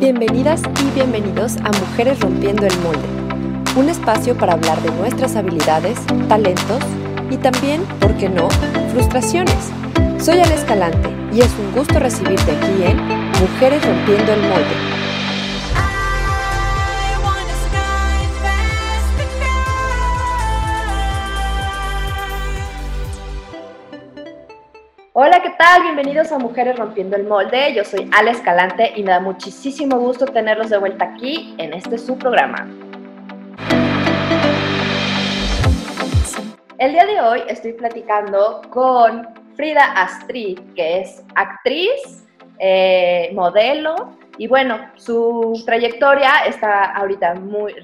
Bienvenidas y bienvenidos a Mujeres Rompiendo el Molde, un espacio para hablar de nuestras habilidades, talentos y también, ¿por qué no?, frustraciones. Soy Ana Escalante y es un gusto recibirte aquí en Mujeres Rompiendo el Molde. Bienvenidos a Mujeres Rompiendo el Molde. Yo soy Ale Escalante y me da muchísimo gusto tenerlos de vuelta aquí en este su programa. El día de hoy estoy platicando con Frida Astrid, que es actriz, eh, modelo y bueno, su trayectoria está ahorita muy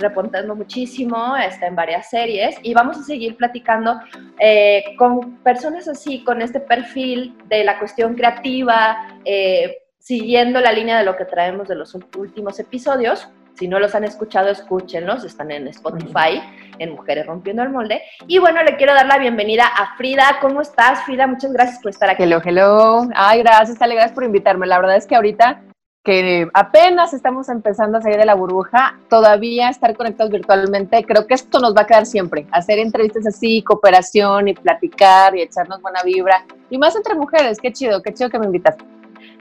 muchísimo, está en varias series y vamos a seguir platicando eh, con personas así, con este perfil de la cuestión creativa, eh, siguiendo la línea de lo que traemos de los últimos episodios. Si no los han escuchado, escúchenlos, están en Spotify, en Mujeres Rompiendo el Molde. Y bueno, le quiero dar la bienvenida a Frida. ¿Cómo estás, Frida? Muchas gracias por estar aquí. Hello, hello. Ay, gracias, Ale, gracias por invitarme. La verdad es que ahorita que apenas estamos empezando a salir de la burbuja, todavía estar conectados virtualmente, creo que esto nos va a quedar siempre, hacer entrevistas así, cooperación y platicar y echarnos buena vibra, y más entre mujeres, qué chido, qué chido que me invitas.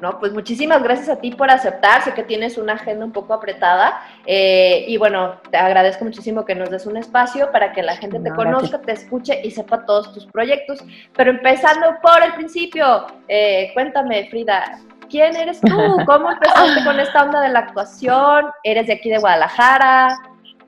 No, pues muchísimas gracias a ti por aceptar. Sé que tienes una agenda un poco apretada eh, y bueno, te agradezco muchísimo que nos des un espacio para que la gente te conozca, te escuche y sepa todos tus proyectos. Pero empezando por el principio, eh, cuéntame, Frida, ¿Quién eres tú? ¿Cómo empezaste con esta onda de la actuación? ¿Eres de aquí de Guadalajara?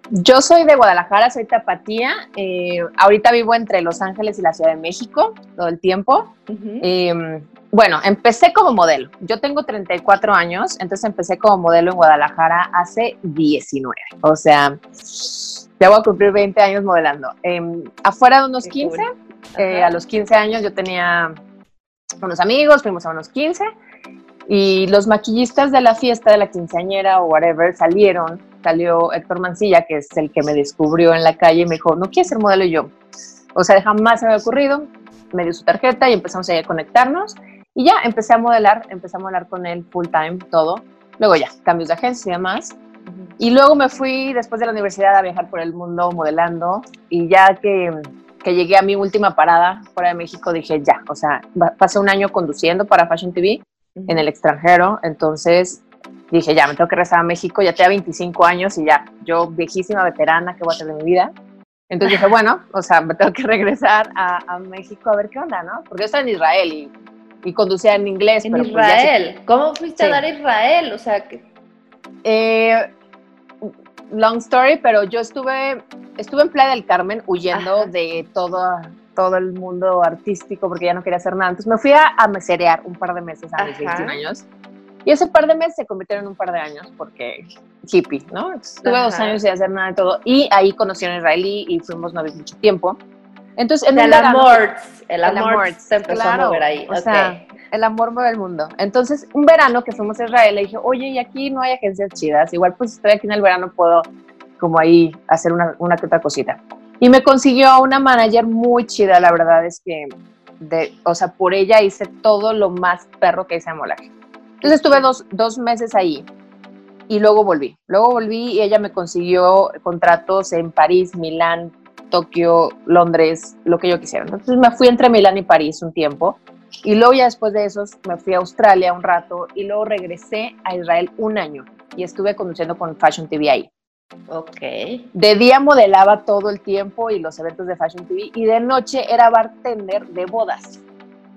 Yo soy de Guadalajara, soy tapatía. Eh, ahorita vivo entre Los Ángeles y la Ciudad de México todo el tiempo. Em, bueno, empecé como modelo. Yo tengo 34 años, entonces empecé como modelo en Guadalajara hace 19. O sea, ya voy a cumplir 20 años modelando. Em, afuera de unos 15, eh, a los 15 años yo tenía unos amigos, fuimos a unos 15 y los maquillistas de la fiesta de la quinceañera o whatever salieron. Salió Héctor Mancilla, que es el que me descubrió en la calle, y me dijo, ¿no quieres ser modelo? Y yo, o sea, jamás se me había ocurrido. Me dio su tarjeta y empezamos a conectarnos. Y ya empecé a modelar, empecé a modelar con él full time, todo. Luego ya, cambios de agencia y demás. Y luego me fui después de la universidad a viajar por el mundo modelando. Y ya que, que llegué a mi última parada fuera de México, dije ya, o sea, pasé un año conduciendo para Fashion TV en el extranjero, entonces dije, ya, me tengo que regresar a México, ya tenía 25 años y ya, yo viejísima veterana, ¿qué voy a hacer de mi vida? Entonces dije, bueno, o sea, me tengo que regresar a, México a ver qué onda, ¿no? Porque yo estaba en Israel y, y conducía en inglés. En pues Israel, ¿cómo fuiste a dar a Israel? O sea, que... Eh, long story, pero yo estuve, estuve en Playa del Carmen huyendo de todo todo el mundo artístico porque ya no quería hacer nada. Entonces me fui a, a meserear un par de meses a mis 21 años. Y ese par de meses se convirtieron en un par de años porque hippie, ¿no? Estuve dos años sin hacer nada de todo. Y ahí conocí a un israelí y fuimos novios mucho tiempo. Entonces, en el, amor, el amor se empezó a mover ahí. O sea, el amor mueve el mundo. Entonces, un verano que fuimos a Israel, le dije, oye, y aquí no hay agencias chidas. Igual, pues estoy aquí en el verano, puedo como ahí hacer una, una que otra cosita. Y me consiguió una manager muy chida, la verdad es que, de, o sea, por ella hice todo lo más perro que hice en molaje. Entonces estuve dos, dos meses ahí y luego volví. Luego volví y ella me consiguió contratos en París, Milán, Tokio, Londres, lo que yo quisiera. Entonces me fui entre Milán y París un tiempo y luego ya después de eso me fui a Australia un rato y luego regresé a Israel un año y estuve conduciendo con Fashion TV ahí. Ok. De día modelaba todo el tiempo y los eventos de Fashion TV y de noche era bartender de bodas.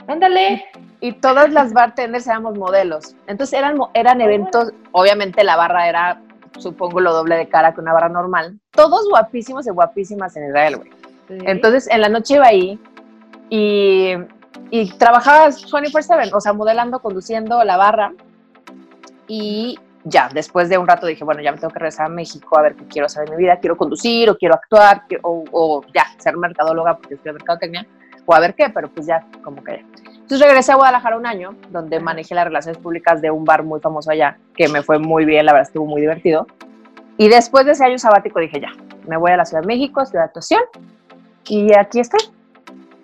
Ándale. Y, todas las bartenders éramos modelos. Entonces eran, eran eventos, obviamente la barra era, supongo, lo doble de cara que una barra normal. Todos guapísimos y guapísimas en Israel, güey. Entonces en la noche iba ahí y, y trabajaba 24/7, o sea, modelando, conduciendo la barra. Y ya, después de un rato dije, bueno, ya me tengo que regresar a México a ver qué quiero hacer en mi vida, quiero conducir o quiero actuar o, ya, ser mercadóloga porque estoy en mercadotecnia o a ver qué, pero pues ya, como que. Entonces regresé a Guadalajara un año, donde manejé las relaciones públicas de un bar muy famoso allá, que me fue muy bien, la verdad estuvo muy divertido. Y después de ese año sabático dije, ya, me voy a la Ciudad de México, estudiar actuación y aquí estoy.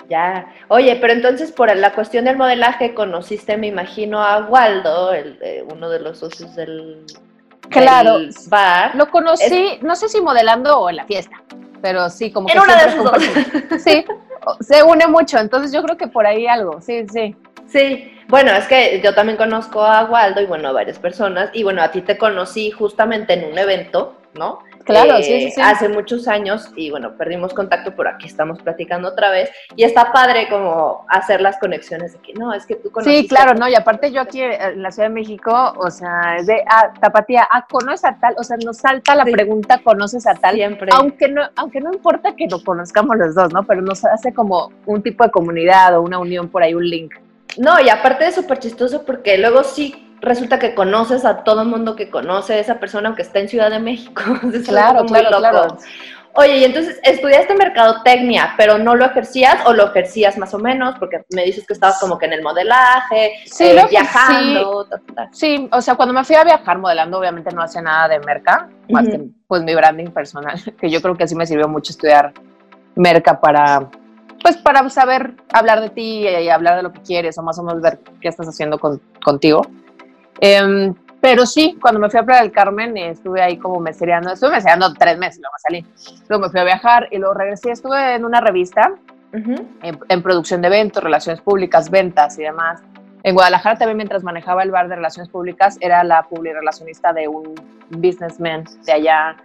Ya. Oye, pero entonces por la cuestión del modelaje conociste, me imagino, a Waldo, el, uno de los socios del, claro, bar. Lo conocí, no sé si modelando o en la fiesta, pero sí, como en una de esas dos. Sí, se une mucho, entonces yo creo que por ahí algo, sí, sí. Sí, bueno, es que yo también conozco a Waldo y bueno, a varias personas, y bueno, a ti te conocí justamente en un evento, ¿no? Claro, sí, sí, sí. Hace muchos años y bueno, perdimos contacto, pero aquí estamos platicando otra vez y está padre como hacer las conexiones de que no, es que tú conoces. Sí, claro, no, y aparte yo aquí en la Ciudad de México, o sea, es de, ah, Tapatía, ah, conoces a tal, o sea, nos salta la pregunta, ¿conoces a tal? Siempre. Aunque no, aunque no importa que lo conozcamos los dos, ¿no? Pero nos hace como un tipo de comunidad o una unión por ahí, un link. No, y aparte es súper chistoso porque luego sí resulta que conoces a todo el mundo que conoce a esa persona aunque esté en Ciudad de México. claro, claro, claro. Oye, y entonces estudiaste mercadotecnia, pero no lo ejercías o lo ejercías más o menos, porque me dices que estabas como que en el modelaje, eh, viajando. Sí. o sea, cuando me fui a viajar modelando, obviamente no hacía nada de merca, más que pues mi branding personal, que yo creo que así me sirvió mucho estudiar merca para pues para saber hablar de ti y hablar de lo que quieres o más o menos ver qué estás haciendo contigo. Em, pero sí, cuando me fui a Playa del Carmen estuve ahí como mesereando, estuve mesereando tres meses, luego salí. Luego me fui a viajar y luego regresé, estuve en una revista en, producción de eventos, relaciones públicas, ventas y demás. En Guadalajara también mientras manejaba el bar de relaciones públicas era la relacionista de un businessman de allá.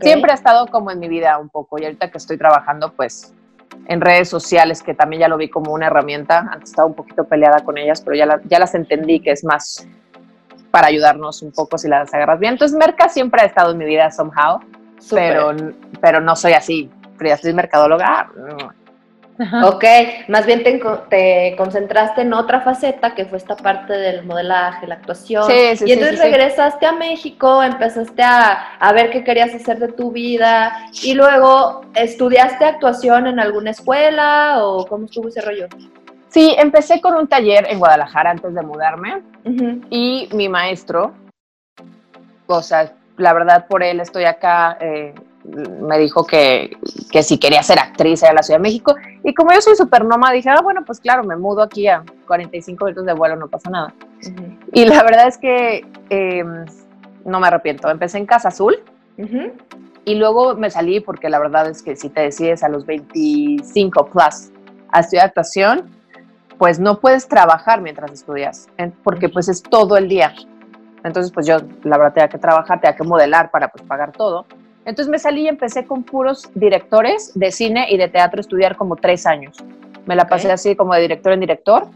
Siempre ha estado como en mi vida un poco y ahorita que estoy trabajando pues en redes sociales, que también ya lo vi como una herramienta. Antes estaba un poquito peleada con ellas, pero ya, ya las entendí que es más para ayudarnos un poco si las agarras bien. Entonces, Merca siempre ha estado en mi vida somehow, pero, pero no soy así. Pero soy mercadóloga. Ok, más bien te, concentraste en otra faceta que fue esta parte del modelaje, la actuación. Sí, sí, y entonces regresaste a México, empezaste a, a, ver qué querías hacer de tu vida y luego estudiaste actuación en alguna escuela o cómo estuvo ese rollo. Sí, empecé con un taller en Guadalajara antes de mudarme y mi maestro, o sea, la verdad por él estoy acá. Eh, me dijo que, que, si quería ser actriz en la Ciudad de México. Y como yo soy súper nómada, dije, ah, bueno, pues claro, me mudo aquí a 45 minutos de vuelo, no pasa nada. Y la verdad es que em, no me arrepiento. Empecé en Casa Azul y luego me salí porque la verdad es que si te decides a los 25 plus a estudiar actuación, pues no puedes trabajar mientras estudias, porque pues es todo el día. Entonces, pues yo, la verdad, tenía que trabajar, tenía que modelar para pues pagar todo. Entonces me salí y empecé con puros directores de cine y de teatro a estudiar como tres años. Me la pasé así como de director en director.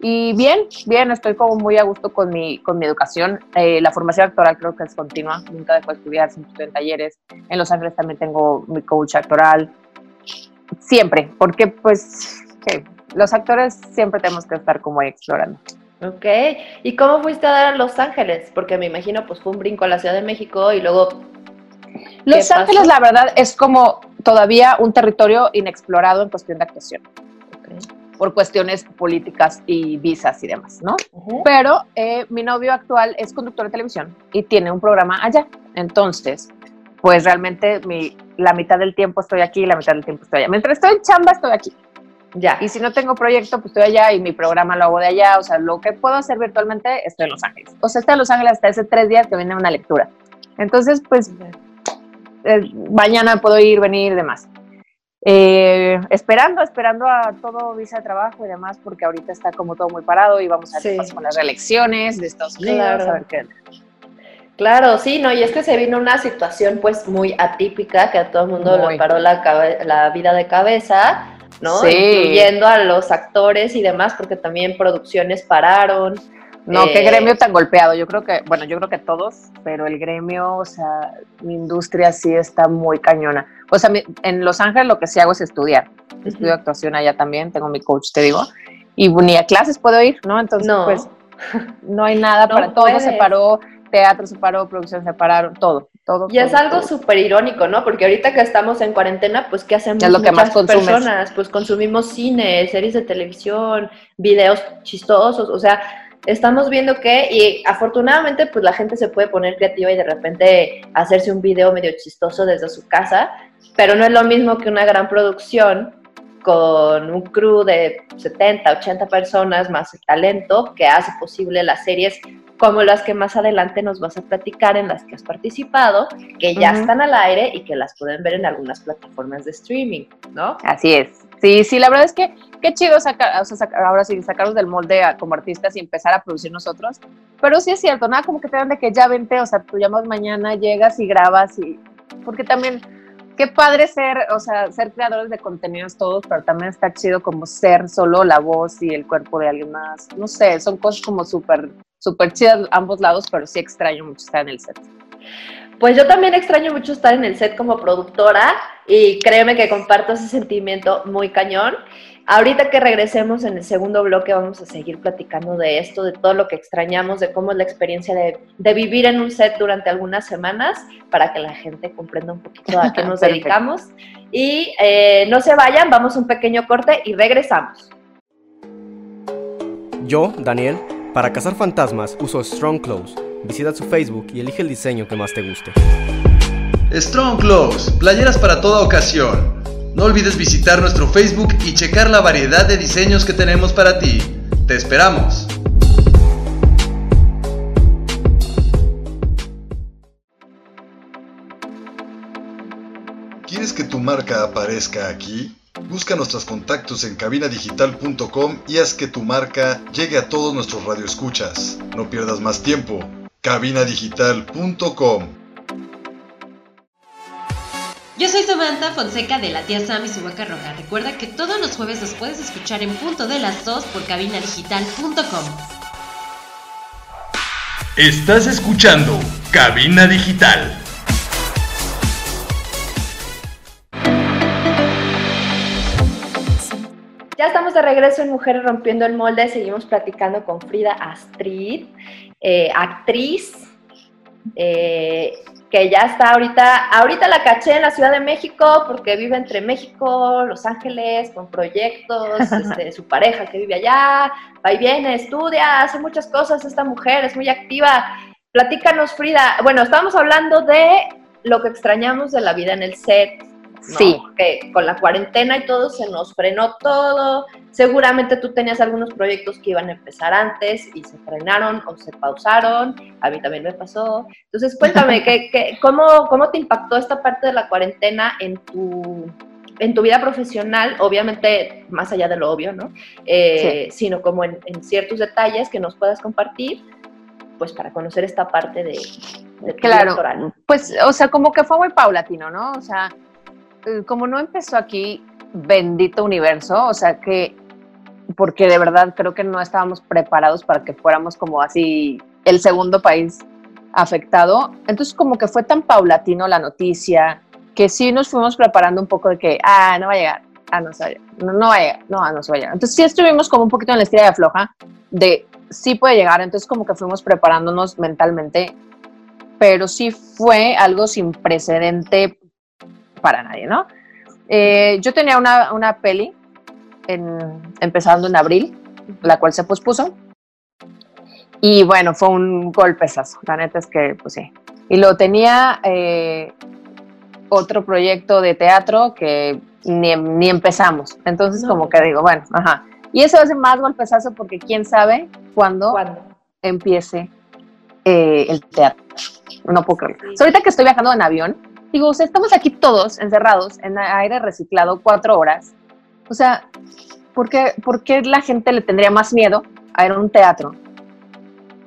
Y bien, bien, estoy como muy a gusto con mi, con mi educación. Eh, la formación actoral creo que es continua, nunca dejo de estudiar, siempre estoy en talleres. En Los Ángeles también tengo mi coach actoral. Siempre, porque pues los actores siempre tenemos que estar como explorando. Ok, ¿y cómo fuiste a dar a Los Ángeles? Porque me imagino pues fue un brinco a la Ciudad de México y luego los Ángeles, la verdad, es como todavía un territorio inexplorado en cuestión de actuación. Por cuestiones políticas y visas y demás, ¿no? Pero eh, mi novio actual es conductor de televisión y tiene un programa allá. Entonces, pues realmente mi, la mitad del tiempo estoy aquí y la mitad del tiempo estoy allá. Mientras estoy en chamba, estoy aquí. Ya. Y si no tengo proyecto, pues estoy allá y mi programa lo hago de allá. O sea, lo que puedo hacer virtualmente, estoy en Los Ángeles. O sea, estoy en Los Ángeles hasta hace tres días que viene una lectura. Entonces, pues eh, mañana puedo ir, venir y demás. Eh, esperando, esperando a todo visa de trabajo y demás, porque ahorita está como todo muy parado y vamos a ver con las reelecciones de Estados Unidos, claro. a ver qué. Claro, sí, no, y es que se vino una situación pues muy atípica que a todo el mundo le paró la, la vida de cabeza, ¿no? Sí. Incluyendo a los actores y demás, porque también producciones pararon. No, qué eh, gremio tan golpeado. Yo creo que, bueno, yo creo que todos, pero el gremio, o sea, mi industria sí está muy cañona. O sea, en Los Ángeles lo que sí hago es estudiar. Estudio actuación allá también, tengo mi coach, te digo. Y ni a clases puedo ir, ¿no? Entonces, pues, no hay nada para todo. Se paró, teatro se paró, producción se pararon, todo. Todo, y es algo súper irónico, ¿no? Porque ahorita que estamos en cuarentena, pues ¿qué hacemos es lo que más personas? Pues consumimos cine, series de televisión, videos chistosos, o sea, estamos viendo que, y afortunadamente, pues la gente se puede poner creativa y de repente hacerse un video medio chistoso desde su casa, pero no es lo mismo que una gran producción con un crew de 70, 80 personas más el talento que hace posible las series como las que más adelante nos vas a platicar en las que has participado, que ya están al aire y que las pueden ver en algunas plataformas de streaming, ¿no? Así es. Sí, sí, la verdad es que qué chido sacar, o sea, ahora sí, sacarlos del molde como artistas y empezar a producir nosotros. Pero sí es cierto, nada como que te dan de que ya vente, o sea, tú llamas mañana, llegas y grabas y... Porque también qué padre ser, o sea, ser creadores de contenidos todos, pero también está chido como ser solo la voz y el cuerpo de alguien más. No sé, son cosas como súper, súper chidas ambos lados, pero sí extraño mucho estar en el set. Pues yo también extraño mucho estar en el set como productora y créeme que comparto ese sentimiento muy cañón. Ahorita que regresemos en el segundo bloque vamos a seguir platicando de esto, de todo lo que extrañamos, de cómo es la experiencia de, vivir en un set durante algunas semanas, para que la gente comprenda un poquito a qué nos dedicamos. Y eh, no se vayan, vamos a un pequeño corte y regresamos. Yo, Daniel, para cazar fantasmas uso Strong Clothes. Visita su Facebook y elige el diseño que más te guste. Strong Clothes, playeras para toda ocasión no olvides visitar nuestro Facebook y checar la variedad de diseños que tenemos para ti. ¡Te esperamos! ¿Quieres que tu marca aparezca aquí? Busca nuestros contactos en cabinadigital.com y haz que tu marca llegue a todos nuestros radioescuchas. No pierdas más tiempo. cabinadigital.com yo soy Samantha Fonseca de la tía Sam y su vaca roja. Recuerda que todos los jueves nos puedes escuchar en punto de las 2 por cabinadigital.com. Estás escuchando Cabina Digital. Ya estamos de regreso en Mujeres Rompiendo el Molde. Seguimos platicando con Frida Astrid, eh, actriz. Eh, que ya está ahorita, ahorita la caché en la Ciudad de México porque vive entre México, Los Ángeles, con proyectos, este, su pareja que vive allá, va y viene, estudia, hace muchas cosas esta mujer, es muy activa. Platícanos, Frida. Bueno, estábamos hablando de lo que extrañamos de la vida en el set, Sí. Que con la cuarentena y todo se nos frenó todo. Seguramente tú tenías algunos proyectos que iban a empezar antes y se frenaron o se pausaron. A mí también me pasó. Entonces, cuéntame, ¿qué, cómo, ¿cómo te impactó esta parte de la cuarentena en tu, en tu vida profesional? Obviamente, más allá de lo obvio, ¿no? Eh, sino como en, ciertos detalles que nos puedas compartir, pues para conocer esta parte de, de claro, pues, o sea, como que fue muy paulatino, ¿no? O sea, como no empezó aquí, bendito universo, o sea que, porque de verdad creo que no estábamos preparados para que fuéramos como así el segundo país afectado. Entonces como que fue tan paulatino la noticia que sí nos fuimos preparando un poco de que, ah, no va a llegar, ah, no, no, no va a llegar, no, no se va a llegar. Entonces sí estuvimos como un poquito en la estrella de floja de sí puede llegar, entonces como que fuimos preparándonos mentalmente, pero sí fue algo sin precedente para nadie, ¿no? Eh, yo tenía una, una peli empezando en abril, la cual se pospuso. Y bueno, fue un golpezazo. La neta es que, pues sí. Y lo tenía eh, otro proyecto de teatro que ni, empezamos. Entonces, como que digo, bueno, ajá. Y eso hace más golpezazo porque quién sabe cuándo, empiece eh, el teatro. No puedo creerlo. ahorita que estoy viajando en avión, Digo, o sea, estamos aquí todos encerrados en aire reciclado cuatro horas. O sea, ¿por qué, ¿por qué la gente le tendría más miedo a ir a un teatro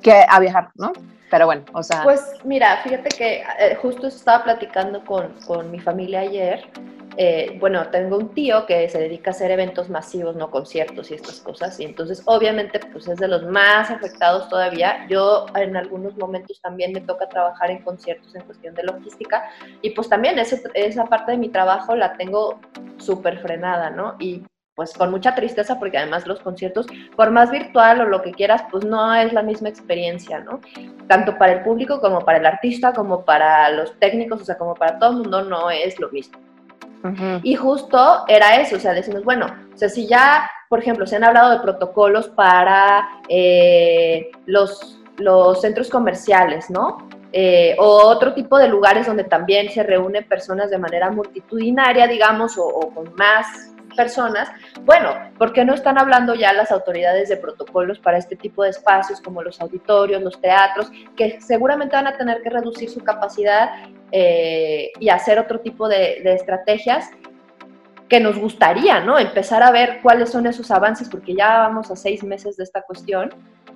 que a viajar, no? Pero bueno, o sea... Pues mira, fíjate que eh, justo estaba platicando con, con mi familia ayer eh, bueno, tengo un tío que se dedica a hacer eventos masivos, no conciertos y estas cosas, y entonces obviamente pues es de los más afectados todavía. Yo en algunos momentos también me toca trabajar en conciertos en cuestión de logística y pues también esa parte de mi trabajo la tengo súper frenada, ¿no? Y pues con mucha tristeza porque además los conciertos, por más virtual o lo que quieras, pues no es la misma experiencia, ¿no? Tanto para el público como para el artista, como para los técnicos, o sea, como para todo el mundo no es lo mismo. Y justo era eso, o sea, decimos, bueno, o sea, si ya, por ejemplo, se han hablado de protocolos para eh, los, los centros comerciales, ¿no? Eh, o otro tipo de lugares donde también se reúnen personas de manera multitudinaria, digamos, o, con más personas, bueno, ¿por qué no están hablando ya las autoridades de protocolos para este tipo de espacios como los auditorios, los teatros, que seguramente van a tener que reducir su capacidad eh, y hacer otro tipo de, de estrategias que nos gustaría, ¿no? Empezar a ver cuáles son esos avances, porque ya vamos a seis meses de esta cuestión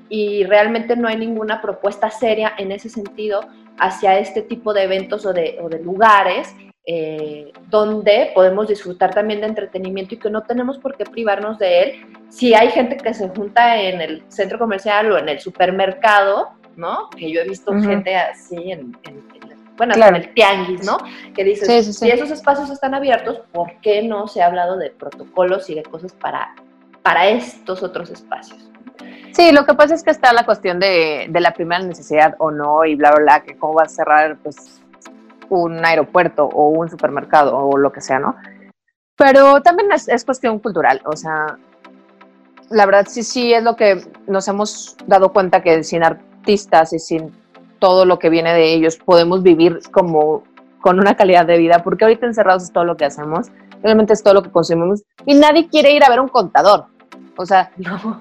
y realmente no hay ninguna propuesta seria en ese sentido hacia este tipo de eventos o de, o de lugares eh, donde podemos disfrutar también de entretenimiento y que no tenemos por qué privarnos de él. Si hay gente que se junta en el centro comercial o en el supermercado, ¿no? Que yo he visto gente así en, bueno, en el tianguis, ¿no? Que dices, si esos espacios están abiertos, ¿por qué no se ha hablado de protocolos y de cosas para, para estos otros espacios? Sí, lo que pasa es que está la cuestión de, de la primera necesidad o no y bla, bla, bla, que cómo va a cerrar pues un aeropuerto o un supermercado o lo que sea, ¿no? Pero también es, es cuestión cultural, o sea, la verdad sí, sí es lo que nos hemos dado cuenta que sin artistas y sin todo lo que viene de ellos, podemos vivir como con una calidad de vida, porque ahorita encerrados es todo lo que hacemos, realmente es todo lo que consumimos, y nadie quiere ir a ver un contador. O sea,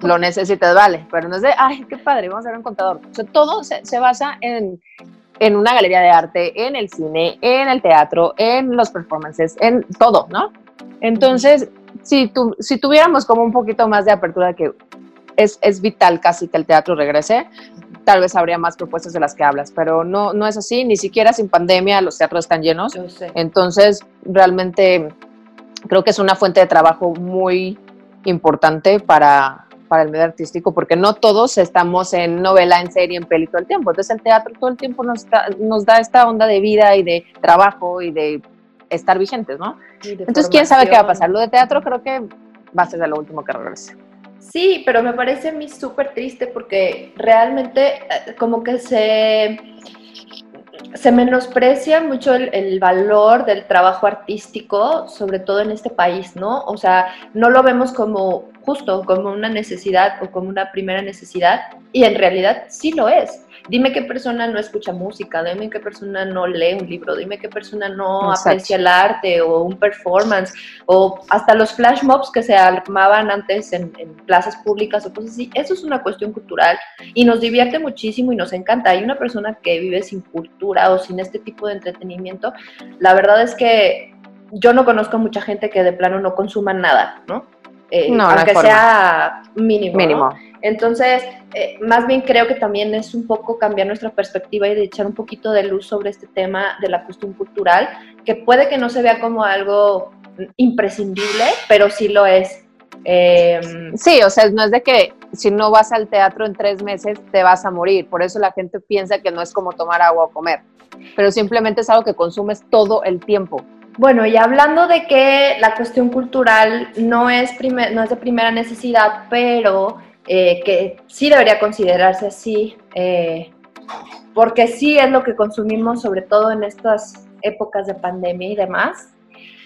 lo necesitas, vale, pero no es de, ay, qué padre, vamos a ver un contador. O sea, todo se, se basa en, en una galería de arte, en el cine, en el teatro, en los performances, en todo, ¿no? Entonces, si, tu, si tuviéramos como un poquito más de apertura, que es, es vital casi que el teatro regrese, tal vez habría más propuestas de las que hablas, pero no, no es así, ni siquiera sin pandemia los teatros están llenos. Entonces, realmente creo que es una fuente de trabajo muy importante para, para el medio artístico, porque no todos estamos en novela, en serie, en peli todo el tiempo. Entonces el teatro todo el tiempo nos, nos da esta onda de vida y de trabajo y de estar vigentes, ¿no? Entonces, ¿quién sabe qué va a pasar? Lo de teatro creo que va a ser de lo último que regrese. Sí, pero me parece a mí súper triste porque realmente eh, como que se, se menosprecia mucho el, el, valor del trabajo artístico, sobre todo en este país, ¿no? O sea, no lo vemos como justo, como una necesidad o como una primera necesidad, y en realidad sí lo es. Dime qué persona no escucha música, dime qué persona no lee un libro, dime qué persona no Exacto. aprecia el arte o un performance, o hasta los flash mobs que se armaban antes en, en, plazas públicas o cosas así. Eso es una cuestión cultural y nos divierte muchísimo y nos encanta. Hay una persona que vive sin cultura o sin este tipo de entretenimiento. La verdad es que yo no conozco mucha gente que de plano no consuma nada, ¿no? Eh, no, aunque no sea mínimo. mínimo. ¿no? Entonces, eh, más bien creo que también es un poco cambiar nuestra perspectiva y de echar un poquito de luz sobre este tema de la cuestión cultural, que puede que no se vea como algo imprescindible, pero sí lo es. Eh, sí, o sea, no es de que si no vas al teatro en tres meses te vas a morir, por eso la gente piensa que no es como tomar agua o comer, pero simplemente es algo que consumes todo el tiempo. Bueno, y hablando de que la cuestión cultural no es, primer, no es de primera necesidad, pero eh, que sí debería considerarse así, eh, porque sí es lo que consumimos, sobre todo en estas épocas de pandemia y demás.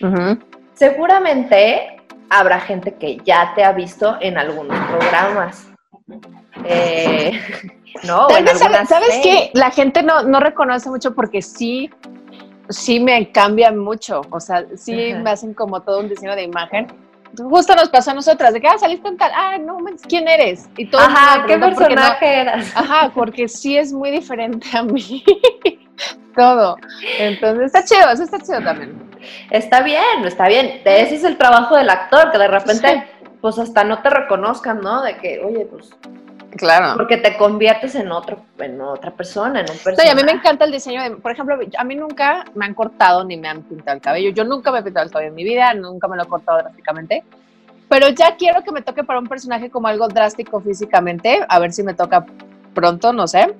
Uh -huh. Seguramente habrá gente que ya te ha visto en algunos programas. Eh, no, Tal vez, ¿sabes, ¿sabes qué? La gente no, no reconoce mucho porque sí sí me cambian mucho, o sea, sí Ajá. me hacen como todo un diseño de imagen. Justo nos pasó a nosotras, de que, ah, saliste en tal, ah, no, ¿quién eres? Y todo Ajá, ¿qué personaje no, eras? Ajá, porque sí es muy diferente a mí, todo. Entonces, está chido, eso está chido también. Está bien, está bien. Ese es el trabajo del actor, que de repente, sí. pues hasta no te reconozcan, ¿no? De que, oye, pues Claro. Porque te conviertes en otro, en otra persona, en un personaje. Sí, a mí me encanta el diseño de, por ejemplo, a mí nunca me han cortado ni me han pintado el cabello. Yo nunca me he pintado el cabello en mi vida, nunca me lo he cortado drásticamente. Pero ya quiero que me toque para un personaje como algo drástico físicamente, a ver si me toca pronto, no sé.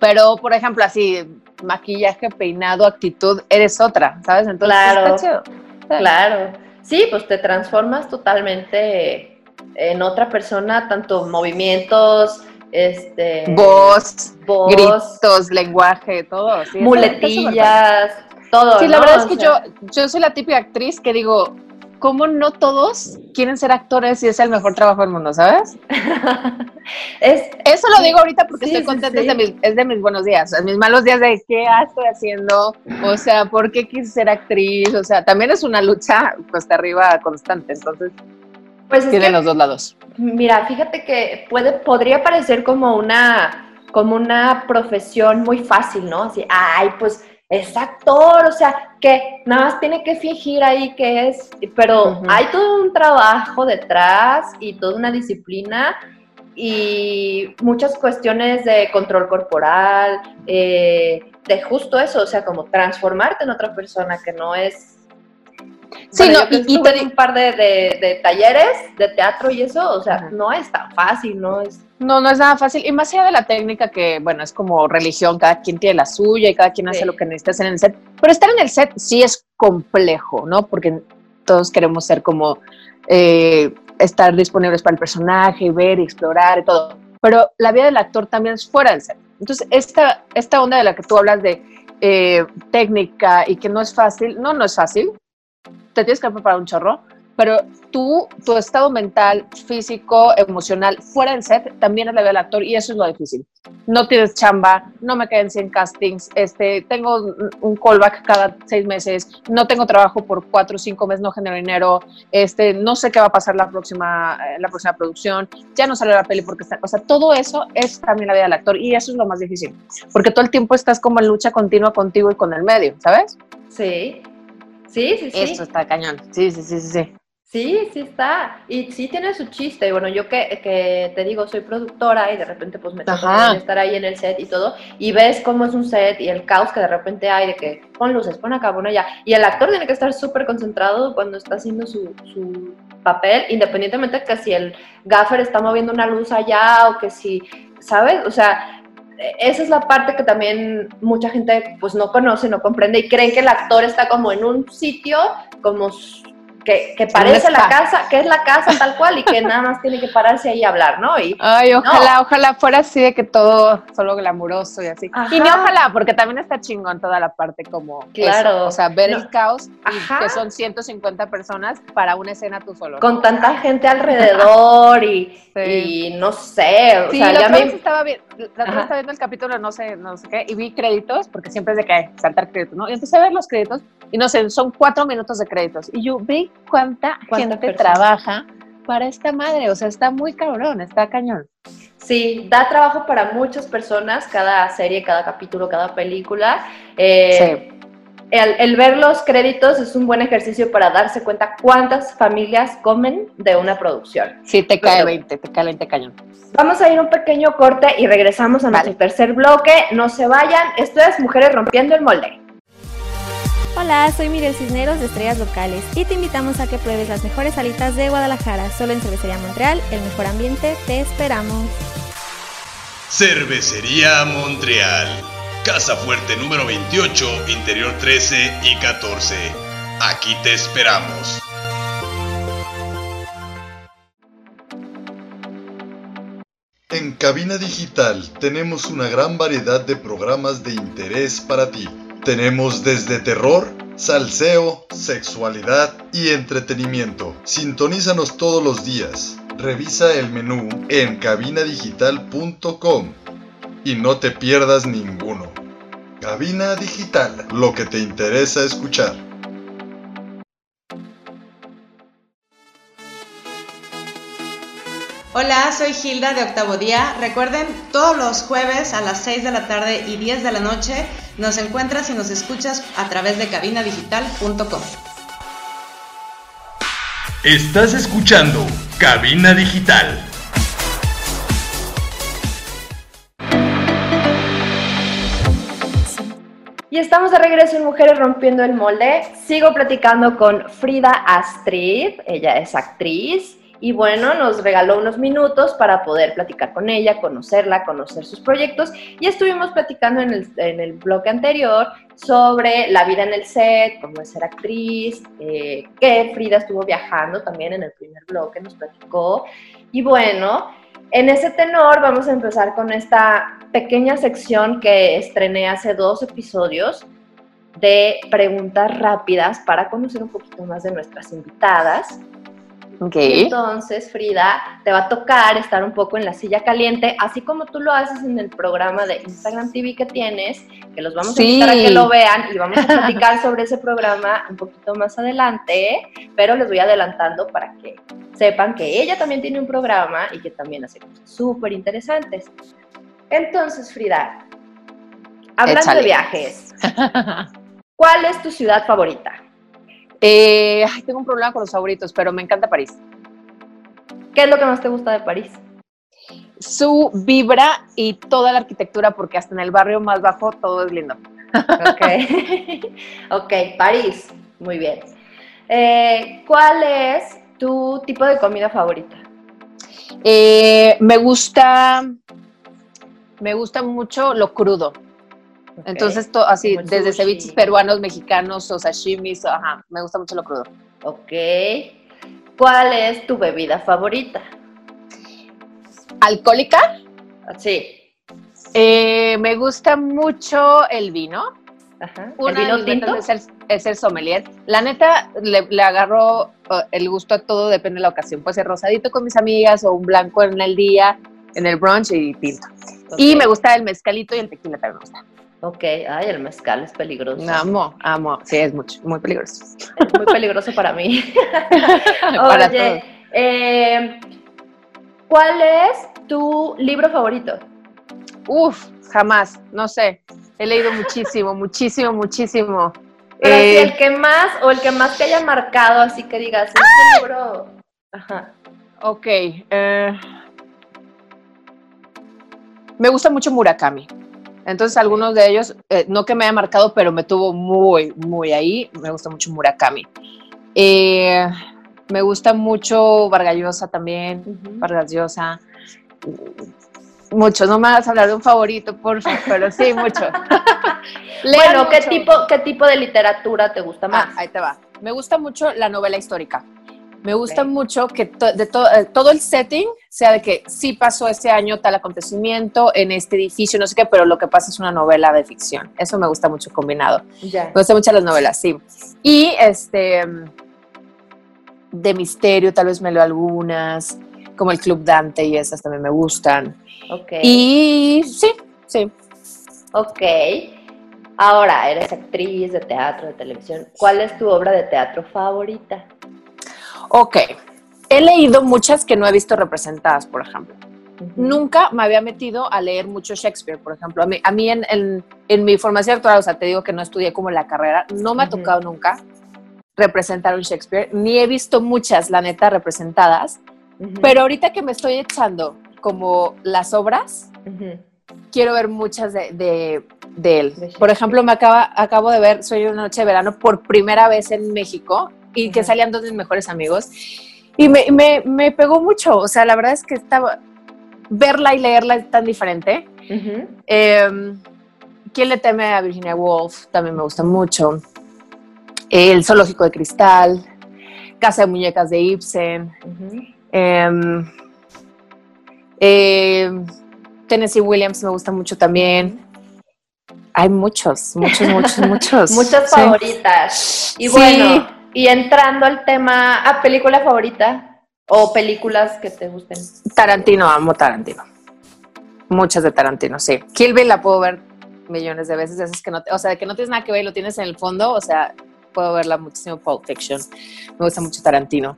Pero, por ejemplo, así, maquillaje, peinado, actitud, eres otra, ¿sabes? Entonces, claro, está chido. Claro. Sí, pues te transformas totalmente en otra persona, tanto movimientos, este, voz, voz gritos, lenguaje, todo. Sí, muletillas, todo. Sí, ¿no? la verdad es que o sea, yo, yo soy la típica actriz que digo, cómo no todos quieren ser actores y es el mejor trabajo del mundo, ¿sabes? es, Eso lo digo ahorita porque estoy contenta, Es, de mis, es, de mis, buenos días, mis malos días de qué estoy haciendo, o sea, ¿por qué quise ser actriz? O sea, también es una lucha cuesta arriba constante, entonces pues tiene los dos lados. Mira, fíjate que puede, podría parecer como una como una profesión muy fácil, ¿no? Así, ay, pues es actor, o sea, que nada más tiene que fingir ahí que es, pero hay todo un trabajo detrás y toda una disciplina y muchas cuestiones de control corporal, eh, de justo eso, o sea, como transformarte en otra persona que no es... Sí, no, y, y te... un par de, de, talleres de teatro y eso, o sea, no es tan fácil, no es no, no es nada fácil. Y más allá de la técnica, que bueno, es como religión, cada quien tiene la suya y cada quien hace lo que necesita hacer en el set. Pero estar en el set sí es complejo, ¿no? Porque todos queremos ser como eh, estar disponibles para el personaje, ver y explorar y todo. Pero la vida del actor también es fuera del set. Entonces, esta, esta onda de la que tú hablas de eh, técnica y que no es fácil, no, no es fácil. Te tienes que preparar un chorro, pero tú, tu estado mental, físico, emocional, fuera del set, también es la del actor y eso es lo difícil. No tienes chamba, no me queden 100 castings, este, tengo un callback cada seis meses, no tengo trabajo por cuatro o cinco meses, no genero dinero, este, no sé qué va a pasar la próxima, la próxima producción, ya no sale la peli porque está, o sea, todo eso es también la vida del actor y eso es lo más difícil, porque todo el tiempo estás como en lucha continua contigo y con el medio, ¿sabes? Sí, Sí, sí, sí. Esto está cañón. Sí, sí, sí, sí. Sí, sí está. Y sí tiene su chiste. Y bueno, yo que, que te digo, soy productora y de repente pues me toca estar ahí en el set y todo. Y ves cómo es un set y el caos que de repente hay de que pon luces, pon acá, pon allá. Y el actor tiene que estar súper concentrado cuando está haciendo su, su papel, independientemente de que si el gaffer está moviendo una luz allá o que si, ¿sabes? O sea, esa es la parte que también mucha gente pues no conoce, no comprende y creen que el actor está como en un sitio como que, que parece la casa, que es la casa tal cual y que nada más tiene que pararse ahí y hablar, ¿no? Y, Ay, ojalá, ojalá fuera así de que todo solo glamuroso y así. Y ni ojalá, porque también está chingón toda la parte como claro. o sea, ver el caos que son 150 personas para una escena tú solo. Con tanta gente alrededor y, y, no sé, o sea, ya me... estaba bien, la estaba viendo el capítulo, no sé, no sé qué, y vi créditos, porque siempre es de que saltar créditos, ¿no? Y empecé a ver los créditos y no sé, son cuatro minutos de créditos. Y yo vi cuánta, gente trabaja para esta madre. O sea, está muy cabrón, está cañón. Sí, da trabajo para muchas personas, cada serie, cada capítulo, cada película. Eh, sí. El, ver los créditos es un buen ejercicio para darse cuenta cuántas familias comen de una producción. Sí, te cae 20, te cae 20 cañón. Vamos a ir un pequeño corte y regresamos a nuestro tercer bloque. No se vayan, esto es Mujeres Rompiendo el Molde. Hola, soy Miguel Cisneros de Estrellas Locales y te invitamos a que pruebes las mejores salitas de Guadalajara, solo en Cervecería Montreal, el mejor ambiente, te esperamos. Cervecería Montreal, Casa Fuerte número 28, Interior 13 y 14. Aquí te esperamos. En Cabina Digital tenemos una gran variedad de programas de interés para ti tenemos desde terror, salseo, sexualidad y entretenimiento. Sintonízanos todos los días. Revisa el menú en cabinadigital.com y no te pierdas ninguno. Cabina Digital, lo que te interesa escuchar. Hola, soy Hilda de Octavo Día. Recuerden, todos los jueves a las 6 de la tarde y 10 de la noche nos encuentras y nos escuchas a través de cabinadigital.com. Estás escuchando Cabina Digital. Y estamos de regreso en Mujeres Rompiendo el Molde. Sigo platicando con Frida Astrid. Ella es actriz, y bueno, nos regaló unos minutos para poder platicar con ella, conocerla, conocer sus proyectos y estuvimos platicando en el, en el bloque anterior sobre la vida en el set, cómo es ser actriz, eh, que Frida estuvo viajando también en el primer bloque, nos platicó. Y bueno, en ese tenor vamos a empezar con esta pequeña sección que estrené hace dos episodios de preguntas rápidas para conocer un poquito más de nuestras invitadas. Okay. Entonces, Frida, te va a tocar estar un poco en la silla caliente, así como tú lo haces en el programa de Instagram TV que tienes, que los vamos a invitar a que lo vean y vamos a platicar sobre ese programa un poquito más adelante, pero les voy adelantando para que sepan que ella también tiene un programa y que también hace cosas súper interesantes. Entonces, Frida, hablando de viajes, ¿cuál es tu ciudad favorita? Eh, tengo un problema con los favoritos, pero me encanta París. ¿Qué es lo que más te gusta de París? Su vibra y toda la arquitectura, porque hasta en el barrio más bajo todo es lindo. Ok, ok, París, muy bien. Eh, ¿Cuál es tu tipo de comida favorita? Eh, me gusta, me gusta mucho lo crudo. Entonces, así, desde ceviches peruanos, mexicanos o sashimis, ajá, me gusta mucho lo crudo. Ok. ¿Cuál es tu bebida favorita? ¿Alcohólica? Sí. Eh, me gusta mucho el vino. Ajá. ¿El vino tinto? Es el, sommelier. La neta, le, le agarro uh, el gusto a todo, depende de la ocasión. Puede ser rosadito con mis amigas o un blanco en el día, en el brunch y tinto. Y me gusta el mezcalito y el tequila también me gusta. Ok, ay, el mezcal es peligroso. Amo, amo, sí, es mucho, muy peligroso. Es muy peligroso para mí. para Oye, eh, ¿cuál es tu libro favorito? Uf, jamás, no sé. He leído muchísimo, muchísimo, muchísimo. Pero eh, el que más, o el que más te haya marcado, así que digas, este ¡Ah! libro. Ajá. Ok. Eh, me gusta mucho Murakami. Entonces, algunos de ellos, eh, no que me haya marcado, pero me tuvo muy, muy ahí. Me gusta mucho Murakami. Eh, me gusta mucho Vargas Llosa también, Vargas Llosa. Mucho, no me vas a hablar de un favorito, por favor, pero sí, mucho. bueno, ¿qué tipo, ¿qué tipo de literatura te gusta más? Ah, ahí te va. Me gusta mucho la novela histórica. Me gusta mucho que de eh, todo el setting sea de que sí pasó este año tal acontecimiento en este edificio, no sé qué, pero lo que pasa es una novela de ficción. Eso me gusta mucho combinado. Me gustan mucho las novelas, sí. Y este de misterio, tal vez me leo algunas, como el Club Dante y esas también me gustan. Ok. Y sí, sí. Ok. Ahora, eres actriz de teatro, de televisión. ¿Cuál es tu obra de teatro favorita? Ok, he leído muchas que no he visto representadas, por ejemplo. Nunca me había metido a leer mucho Shakespeare, por ejemplo. A mí, a mí en, en, mi formación actual, o sea, te digo que no estudié como la carrera, no me ha tocado nunca representar un Shakespeare, ni he visto muchas, la neta, representadas. Pero ahorita que me estoy echando como las obras, quiero ver muchas de, de, él. por ejemplo, me acaba, acabo de ver Soy una noche de verano por primera vez en México y que salían dos de mis mejores amigos. Y me, me, me, pegó mucho, o sea, la verdad es que estaba, verla y leerla es tan diferente. Em, ¿Quién le teme a Virginia Woolf? También me gusta mucho. El Zoológico de Cristal, Casa de Muñecas de Ibsen. Em, em, Tennessee Williams me gusta mucho también. Hay muchos, muchos, muchos, muchos. Muchas favoritas. Y bueno, y entrando al tema, ¿a película favorita o películas que te gusten? Tarantino, amo Tarantino. Muchas de Tarantino, sí. Kill Bill la puedo ver millones de veces, esas que no, o sea, que no tienes nada que ver, lo tienes en el fondo, o sea, puedo verla muchísimo Pulp Fiction. Me gusta mucho Tarantino.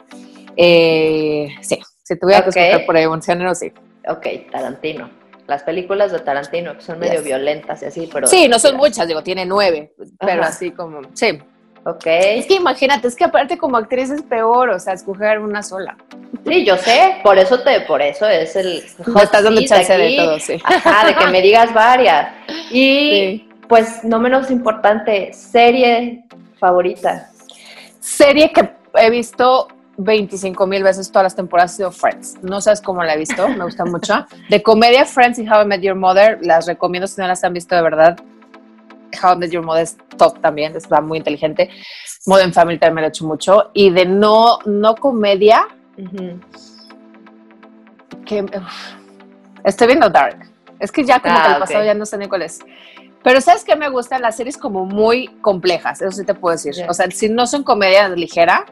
Eh, sí, si tuviera okay. que escoger por ahí un género, sí. Ok, Tarantino. Las películas de Tarantino que son medio violentas y así, pero... Sí, no son muchas, digo, tiene nueve, pero así como, sí, Ok. Es que imagínate, es que aparte como actriz es peor, o sea, escoger una sola. Sí, yo sé, por eso te, por eso es el hot estás dando chance de todo, sí. Ajá, de que me digas varias. Y pues no menos importante, serie favorita. Serie que he visto 25 mil veces todas las temporadas ha sido Friends. No sabes cómo la he visto, me gusta mucho. De comedia, Friends y How I Met Your Mother, las recomiendo si no las han visto de verdad. How I Met Your Mother es top también, está muy inteligente. Modern Family también me lo he hecho mucho. Y de no, no comedia, que estoy viendo Dark. Es que ya como que el ah, pasado ya no sé ni cuál es. Pero ¿sabes qué me gustan? Las series como muy complejas, eso sí te puedo decir. O sea, si no son comedia ligera,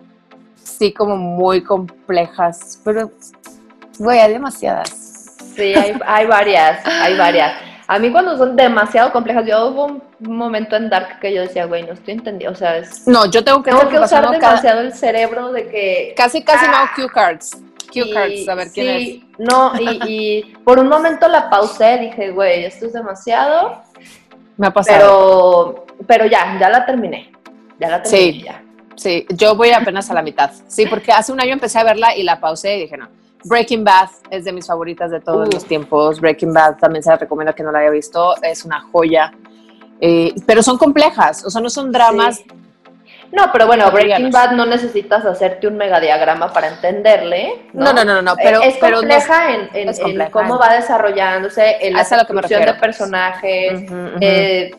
sí como muy complejas, pero, güey, hay demasiadas. Sí, hay, hay varias, hay varias. A mí cuando son demasiado complejas, yo hubo un momento en Dark que yo decía, güey, no estoy entendiendo, o sea, es, No, yo tengo que, tengo que usar demasiado el cerebro de que... Casi, casi no Ah. cue cards. Cue y- cards, a ver quién es. sí, No, y, y por un momento la pausé, dije, güey, esto es demasiado, Me ha pasado. pero, pero ya, ya la terminé, ya la terminé, Sí. ya. Sí, yo voy apenas a la mitad. Sí, porque hace un año empecé a verla y la pausé y dije, no. Breaking Bad es de mis favoritas de todos Uf. los tiempos. Breaking Bad también se la recomiendo a quien no la haya visto. Es una joya. Eh, pero son complejas, o sea, no son dramas. Sí. No, pero bueno, Breaking. Bad no necesitas hacerte un megadiagrama para entenderle. No, no, no, no, no, pero- es pero no es- compleja, en, en- es en compleja. cómo va desarrollándose, en la que construcción de personajes, eh,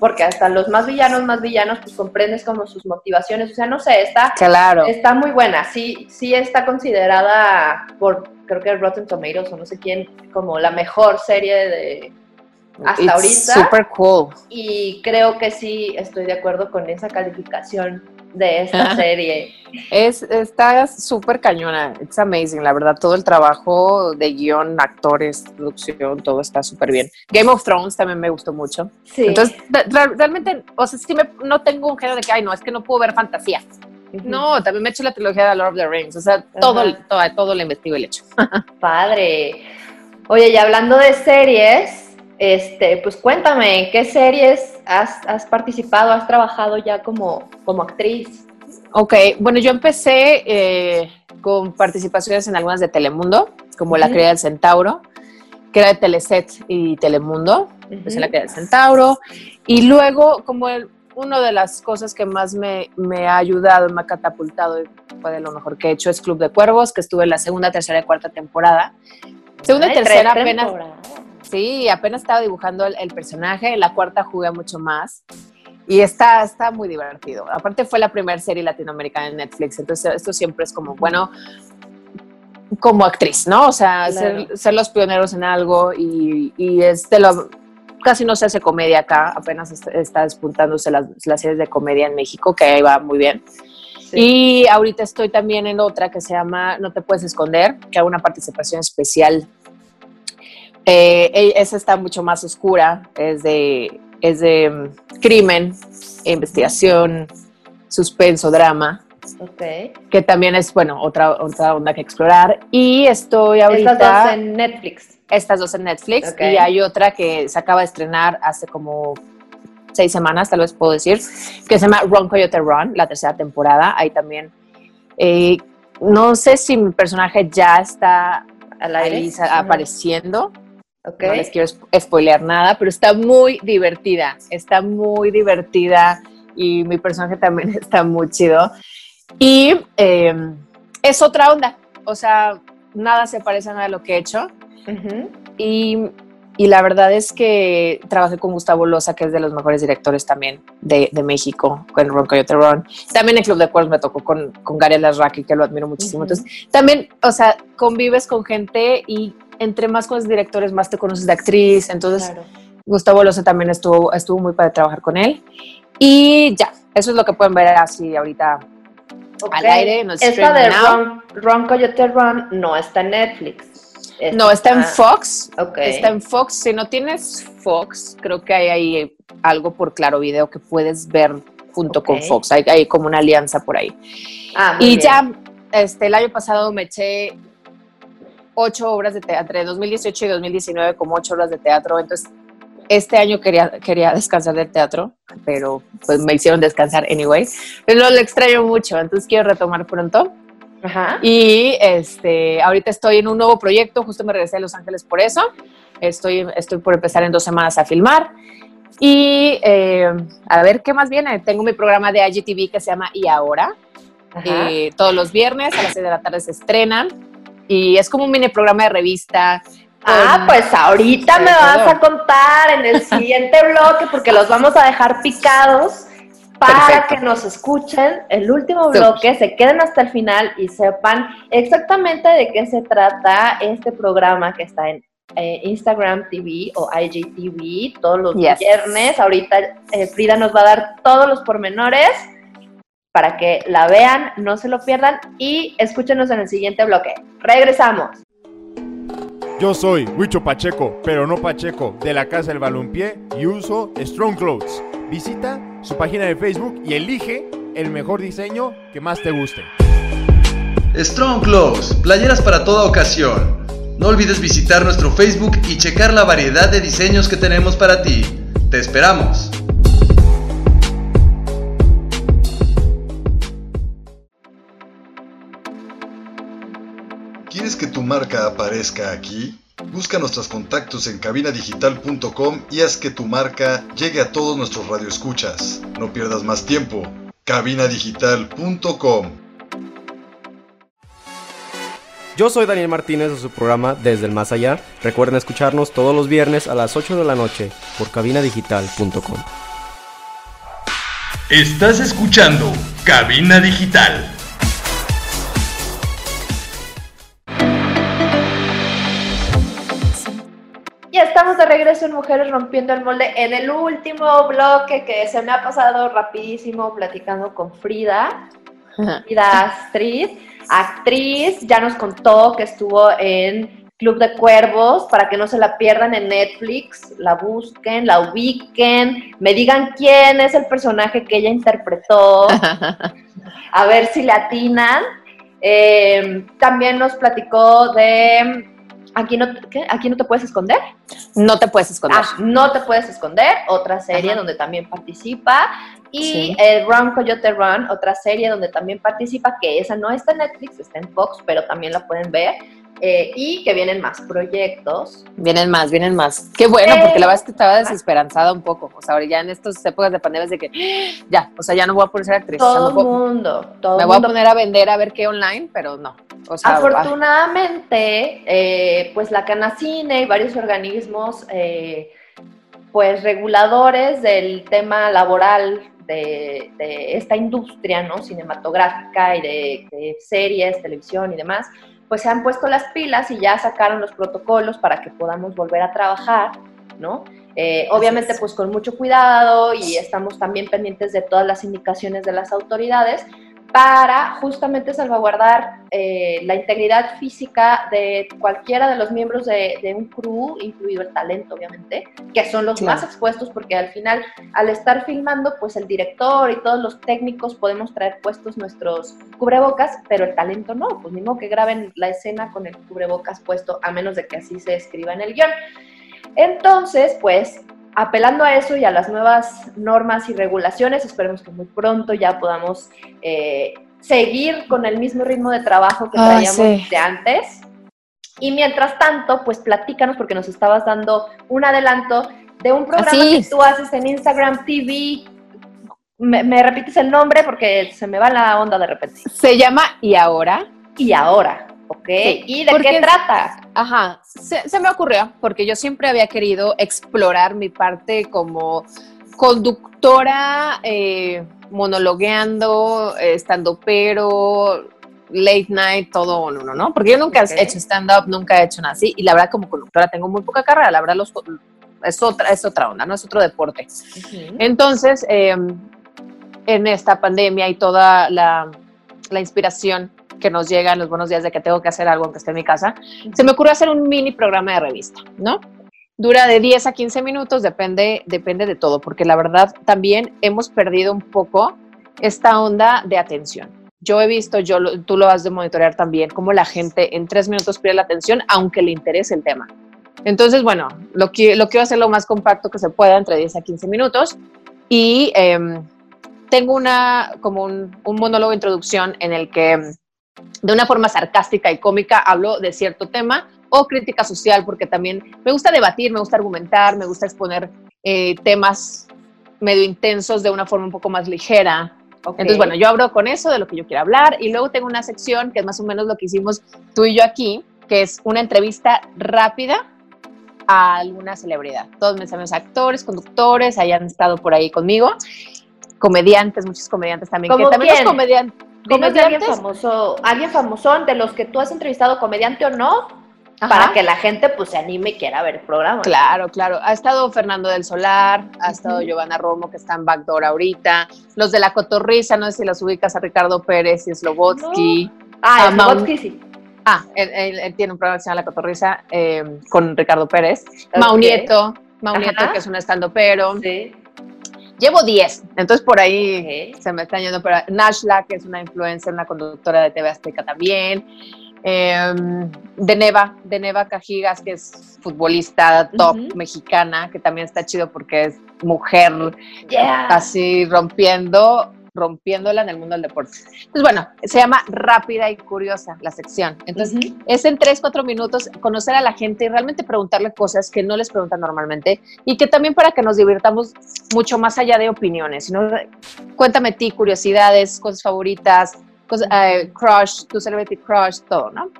porque hasta los más villanos, más villanos, pues comprendes como sus motivaciones, o sea, no sé, está, claro. está muy buena, sí, sí está considerada por, creo que Rotten Tomatoes o no sé quién, como la mejor serie de hasta It's ahorita. Super cool. y creo que sí estoy de acuerdo con esa calificación de esta serie. Es, está súper cañona. It's amazing, la verdad. Todo el trabajo de guion, actores, producción, todo está súper bien. Game of Thrones también me gustó mucho. Sí. Entonces, re- re- realmente, o sea, sí me, no tengo un género de que, ay, no, es que no puedo ver fantasía. No, también me he hecho la trilogía de Lord of the Rings. O sea, todo, todo, todo lo investigo y lo he hecho. Padre. Oye, y hablando de series, este, pues cuéntame, ¿en qué series has, has participado, has trabajado ya como, como actriz? Ok, bueno, yo empecé eh, con participaciones en algunas de Telemundo, como La cría del centauro, que era de Teleset y Telemundo. Empecé en La Ujú. cría del centauro. Y luego, como el- una de las cosas que más me, me ha ayudado, me ha catapultado y fue de lo mejor que he hecho, es Club de Cuervos, que estuve en la segunda, tercera y cuarta temporada. Segunda y tercera apenas, temporadas. Sí, apenas estaba dibujando el, el personaje, la cuarta jugué mucho más y está, está muy divertido. Aparte fue la primera serie latinoamericana en Netflix, entonces esto siempre es como, bueno, como actriz, ¿no? O sea, Claro. ser, ser los pioneros en algo y, y es de lo... Casi no se hace comedia acá, apenas está, está despuntándose las, las series de comedia en México, que ahí va muy bien. Sí. Y ahorita estoy también en otra que se llama No te puedes esconder, que hago una participación especial. Eh, e- esa está mucho más oscura, es de, es de mm, crimen, investigación, suspenso, drama, que también es, bueno, otra, otra onda que explorar. Y estoy ahorita... Estas dos en Netflix. estas dos en Netflix y hay otra que se acaba de estrenar hace como seis semanas, tal vez puedo decir, que se llama Run Coyote Run, la tercera temporada. Ahí también. eh, no sé si mi personaje ya está Al aire. ahí apareciendo. No les quiero sp- spoilear nada, pero está muy divertida. Está muy divertida y mi personaje también está muy chido. Y eh, es otra onda. O sea, nada se parece a nada de lo que he hecho. Ujú. Y, y la verdad es que trabajé con Gustavo Loza, que es de los mejores directores también de, de México, con Ron Coyote Ron. También en Club de Cuervos me tocó con, con Gary Alasraqui, que lo admiro muchísimo. Ujú. Entonces, también, o sea, convives con gente y entre más con los directores, más te conoces de actriz. Entonces, Claro. Gustavo Loza también estuvo, estuvo muy para trabajar con él. Y ya, eso es lo que pueden ver así ahorita Ok. al aire. el Esta de. Run, Run Coyote Run no está en Netflix. Esta No, está en Fox. Ok. Está en Fox. Si no tienes Fox, creo que hay ahí algo por Claro Video que puedes ver junto con Ok. Fox. Hay, hay como una alianza por ahí. Ah, Y bien. ya, este, el año pasado me eché ocho obras de teatro, entre 2018 y 2019 como ocho horas de teatro. Entonces, este año quería, quería descansar del teatro, pero pues me hicieron descansar anyway. Pero lo extraño mucho, entonces quiero retomar pronto. Ajá. Y este, ahorita estoy en un nuevo proyecto, justo me regresé a Los Ángeles por eso. Estoy, estoy por empezar en dos semanas a filmar. Y eh, a ver qué más viene. Tengo mi programa de IGTV que se llama Y Ahora. Eh, todos los viernes a las 6 de la tarde se estrenan. Y es como un mini programa de revista. Ah, pues ahorita me vas a contar en el siguiente bloque porque los vamos a dejar picados para Perfecto. que nos escuchen el último bloque, se queden hasta el final y sepan exactamente de qué se trata este programa que está en eh, Instagram TV o IGTV todos los viernes. Ahorita eh, Frida nos va a dar todos los pormenores para que la vean, no se lo pierdan y escúchenos en el siguiente bloque. Regresamos. Yo soy Huicho Pacheco, pero no Pacheco, de la Casa del Balompié y uso Strong Clothes. Visita su página de Facebook y elige el mejor diseño que más te guste. Strong Clothes, playeras para toda ocasión. No olvides visitar nuestro Facebook y checar la variedad de diseños que tenemos para ti. Te esperamos. ¿Quieres que tu marca aparezca aquí? Busca nuestros contactos en cabinadigital.com y haz que tu marca llegue a todos nuestros radioescuchas. No pierdas más tiempo. cabinadigital.com Yo soy Daniel Martínez de su programa Desde el Más Allá. Recuerden escucharnos todos los viernes a las 8 de la noche por cabinadigital.com. Estás escuchando Cabina Digital. Estamos de regreso en Mujeres Rompiendo el Molde en el último bloque que se me ha pasado rapidísimo platicando con Frida. Frida Astrid, actriz, ya nos contó que estuvo en Club de Cuervos, para que no se la pierdan en Netflix, la busquen, la ubiquen, me digan quién es el personaje que ella interpretó, a ver si le atinan. Eh, también nos platicó de Aquí no, Aquí no te puedes esconder. No te puedes esconder. Ah, no te puedes esconder, otra serie donde también participa. Y el Run Coyote Run, otra serie donde también participa, que esa no está en Netflix, está en Fox, pero también la pueden ver. Eh, y que vienen más proyectos. Vienen más, vienen más. Qué bueno, porque la verdad es que estaba desesperanzada un poco. O sea, ahora ya en estas épocas de pandemia es de que ya, o sea, ya no voy a poder ser actriz. Todo el mundo, todo Me voy a poner a vender a ver qué online, pero no. Afortunadamente, eh, pues la Canacine y varios organismos, eh, pues reguladores del tema laboral de, esta industria, ¿no? Cinematográfica y de series, televisión y demás, pues se han puesto las pilas y ya sacaron los protocolos para que podamos volver a trabajar, ¿no? Eh, obviamente pues con mucho cuidado y estamos también pendientes de todas las indicaciones de las autoridades, para justamente salvaguardar eh, la integridad física de cualquiera de los miembros de, un crew, incluido el talento, obviamente, que son los más expuestos porque al final, al estar filmando, pues el director y todos los técnicos podemos traer puestos nuestros cubrebocas, pero el talento no, pues mismo que graben la escena con el cubrebocas puesto, a menos de que así se escriba en el guion. Entonces, pues apelando a eso y a las nuevas normas y regulaciones, esperemos que muy pronto ya podamos eh, seguir con el mismo ritmo de trabajo que ah, traíamos de antes. Y mientras tanto, pues platícanos porque nos estabas dando un adelanto de un programa que tú haces en Instagram TV. Me, repites el nombre porque se me va la onda de repente. Se llama Y ahora. Y ahora. Ok. ¿Y de qué trata? Ajá, se, me ocurrió porque yo siempre había querido explorar mi parte como conductora, eh, monologueando, estando pero, late night, todo uno, ¿no? Porque yo nunca he hecho stand-up, nunca he hecho nada así y la verdad como conductora tengo muy poca carrera, la verdad los, es, otra, es otra onda, no es otro deporte. Entonces, em, en esta pandemia y toda la, la inspiración que nos llega en los buenos días de que tengo que hacer algo aunque esté en mi casa, se me ocurrió hacer un mini programa de revista, ¿no? Dura de 10 a 15 minutos, depende, depende de todo, porque la verdad también hemos perdido un poco esta onda de atención. Yo he visto, yo, tú lo has de monitorear también, cómo la gente en tres minutos pierde la atención, aunque le interese el tema. Entonces, bueno, lo, que, lo quiero hacer lo más compacto que se pueda, entre 10 a 15 minutos. Y em, tengo una, como un, un monólogo de introducción en el que de una forma sarcástica y cómica hablo de cierto tema o crítica social, porque también me gusta debatir, me gusta argumentar, me gusta exponer eh, temas medio intensos de una forma un poco más ligera. Entonces, bueno, yo abro con eso de lo que yo quiero hablar y luego tengo una sección que es más o menos lo que hicimos tú y yo aquí, que es una entrevista rápida a alguna celebridad. Todos mis amigos actores, conductores, hayan estado por ahí conmigo, comediantes, muchos comediantes también. Que también los comediantes alguien famoso, alguien famoso de los que tú has entrevistado, comediante o no, para que la gente pues se anime y quiera ver el programa. Claro, claro. Ha estado Fernando del Solar, ha estado Giovanna Romo, que está en Backdoor ahorita, los de la Cotorriza, no sé si los ubicas a Ricardo Pérez y Slobotsky. Ah, Slobotsky sí. Ah, él, tiene un programa que se llama La Cotorriza eh, con Ricardo Pérez. Maunieto, Maunieto, que es un estando pero. Sí. Llevo 10, entonces por ahí se me está yendo. Pero Nashla, que es una influencer, una conductora de TV Azteca también. Eh, de Neva, de Neva Cajigas, que es futbolista top mexicana, que también está chido porque es mujer así rompiendo, rompiéndola en el mundo del deporte. Entonces, bueno, se llama Rápida y Curiosa la sección. Entonces, es en 3, 4 minutos conocer a la gente y realmente preguntarle cosas que no les preguntan normalmente y que también para que nos divirtamos mucho más allá de opiniones. Sino, cuéntame ti, curiosidades, cosas favoritas, eh, crush, tu celebrity crush, todo, ¿no?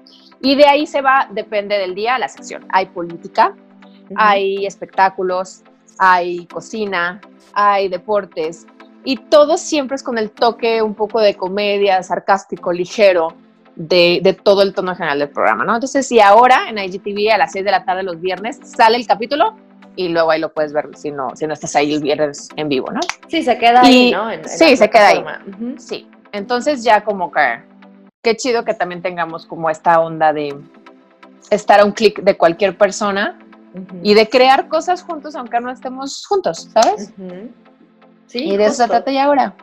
Y de ahí se va, depende del día, la sección. Hay política, hay espectáculos, hay cocina, hay deportes, y todo siempre es con el toque un poco de comedia, sarcástico, ligero, de, de, todo el tono general del programa, ¿no? Entonces, y ahora en IGTV a las 6 de la tarde los viernes sale el capítulo y luego ahí lo puedes ver si no, si no estás ahí el viernes en vivo, ¿no? Sí, se queda ahí, ¿no? sí, se queda ahí. Sí. Entonces ya como que qué chido que también tengamos como esta onda de estar a un clic de cualquier persona y de crear cosas juntos aunque no estemos juntos, ¿sabes? Sí. Y de eso se trata ya ahora.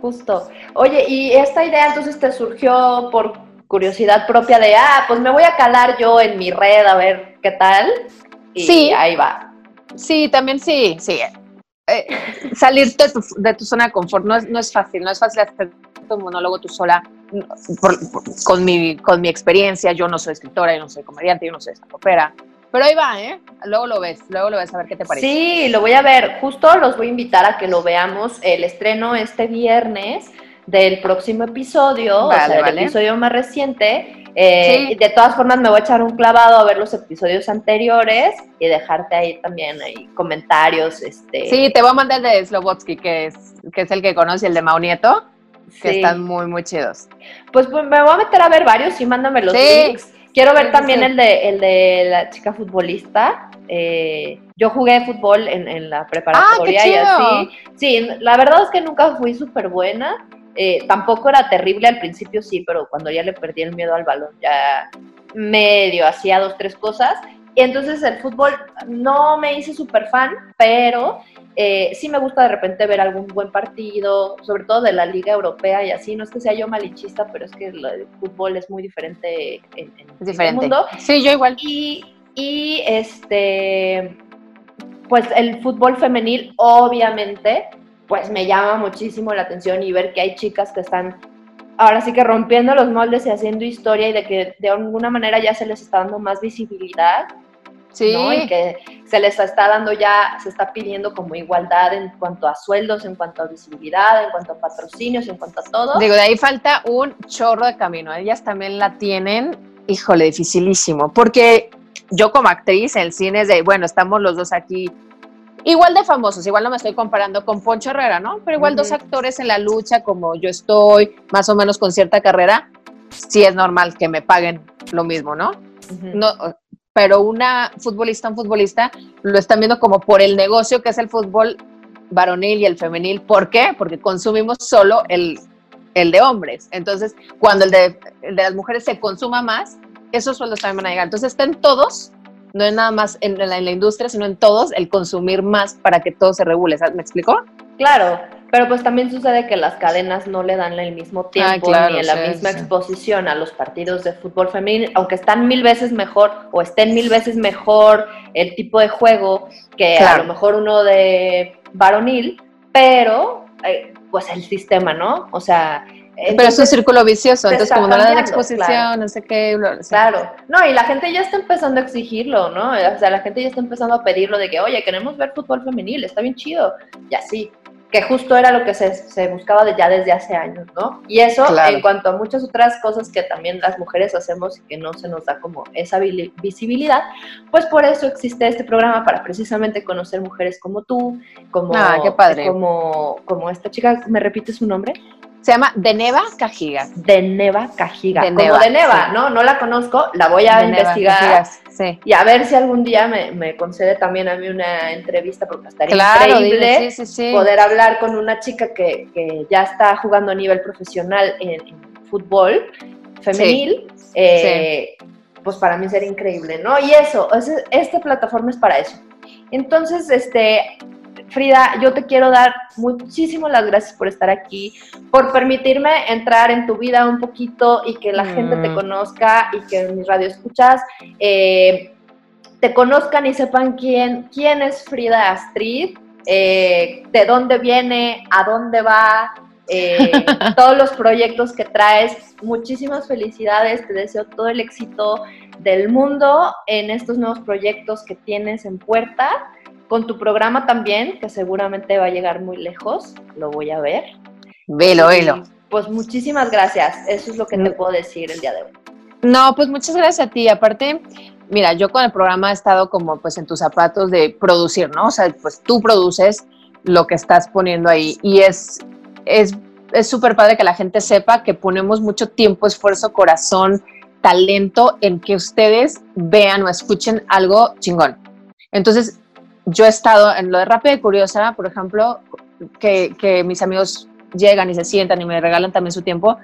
Justo. Oye, y esta idea entonces te surgió por curiosidad propia de, ah, pues me voy a calar yo en mi red a ver qué tal. Y sí. ahí va. Sí, también sí, sí. Eh, salir de tu, de tu, zona de confort no es, no es fácil, no es fácil hacer tu monólogo tú sola. con, mi, con mi experiencia, yo no soy escritora, yo no soy comediante, yo no soy opera. Pero ahí va, ¿eh? Luego lo ves, luego lo ves a ver qué te parece. Sí, lo voy a ver. Justo los voy a invitar a que lo veamos. El estreno este viernes del próximo episodio, o sea, el episodio más reciente. Eh, De todas formas, me voy a echar un clavado a ver los episodios anteriores y dejarte ahí también ahí comentarios. Este... Sí, te voy a mandar el de Slobotsky, que es, que es el que conoce, el de Maunieto, que están muy, muy chidos. Pues, pues, me voy a meter a ver varios y mándame los links. Quiero ver también el de, el de la chica futbolista. Eh, yo jugué fútbol en, en la preparatoria ah, y así. Sí, la verdad es que nunca fui súper buena. Eh, tampoco era terrible al principio, sí, pero cuando ya le perdí el miedo al balón, ya medio hacía dos, tres cosas. Y entonces el fútbol no me hice súper fan, pero eh, sí me gusta de repente ver algún buen partido, sobre todo de la Liga Europea y así. No es que sea yo malinchista, pero es que el, fútbol es muy diferente en, el mundo. Sí, yo igual. Y, y este, pues el fútbol femenil, obviamente, pues me llama muchísimo la atención y ver que hay chicas que están ahora sí que rompiendo los moldes y haciendo historia y de que de alguna manera ya se les está dando más visibilidad Sí. Y que se les está dando ya, se está pidiendo como igualdad en cuanto a sueldos, en cuanto a visibilidad, en cuanto a patrocinios, en cuanto a todo. Digo, de ahí falta un chorro de camino. Ellas también la tienen, híjole, dificilísimo. Porque yo como actriz, el cine es de, bueno, estamos los dos aquí igual de famosos, igual no me estoy comparando con Poncho Herrera, ¿no? Pero igual dos actores en la lucha como yo estoy, más o menos con cierta carrera, sí es normal que me paguen lo mismo, ¿no? No, pero una futbolista, un futbolista, lo están viendo como por el negocio que es el fútbol varonil y el femenil. ¿Por qué? Porque consumimos solo el, el de hombres. Entonces, cuando el de, el de, las mujeres se consuma más, esos sueldos también van a llegar. Entonces, estén todos, no es nada más en la, en la industria, sino en todos, el consumir más para que todo se regule. ¿Me explicó? Claro, pero pues también sucede que las cadenas no le dan el mismo tiempo ah, ni la misma exposición a los partidos de fútbol femenino, aunque están mil veces mejor o estén mil veces mejor el tipo de juego que a lo mejor uno de varonil, pero eh, pues el sistema, ¿no? O sea... pero es un círculo vicioso, entonces como no le dan exposición, no sé qué. Claro, no, y la gente ya está empezando a exigirlo, ¿no? O sea, la gente ya está empezando a pedirlo de que, oye, queremos ver fútbol femenil, está bien chido, y así que justo era lo que se, buscaba de ya desde hace años, ¿no? Y eso en cuanto a muchas otras cosas que también las mujeres hacemos y que no se nos da como esa visibilidad, pues por eso existe este programa para precisamente conocer mujeres como tú, como, ah, qué padre. como, como esta chica, ¿me repite su nombre? Se llama Deneva Cajigas. Deneva Cajiga. Como Deneva, ¿no? No la conozco, la voy a investigar. sí. Y a ver si algún día me, concede también a mí una entrevista, porque estaría increíble poder hablar con una chica que, ya está jugando a nivel profesional en, fútbol femenil. Eh, pues para mí sería increíble, ¿no? Y eso, esta plataforma es para eso. Entonces, este, Frida, yo te quiero dar muchísimas las gracias por estar aquí, por permitirme entrar en tu vida un poquito y que la gente te mm. conozca y que mis radioescuchas eh, te conozcan y sepan quién, quién es Frida Astrid, eh, de dónde viene, a dónde va, eh, todos los proyectos que traes. Muchísimas felicidades, te deseo todo el éxito del mundo en estos nuevos proyectos que tienes en puerta con tu programa también, que seguramente va a llegar muy lejos, lo voy a ver. Velo, velo. Pues muchísimas gracias, eso es lo que te puedo decir el día de hoy. No, pues muchas gracias a ti. Aparte, mira, yo con el programa he estado como pues en tus zapatos de producir, ¿no? O sea, pues tú produces lo que estás poniendo ahí y es es súper padre que la gente sepa que ponemos mucho tiempo, esfuerzo, corazón, talento en que ustedes vean o escuchen algo chingón. Entonces, yo he estado en lo de Rápida y Curiosa, por ejemplo, que, mis amigos llegan y se sientan y me regalan también su tiempo,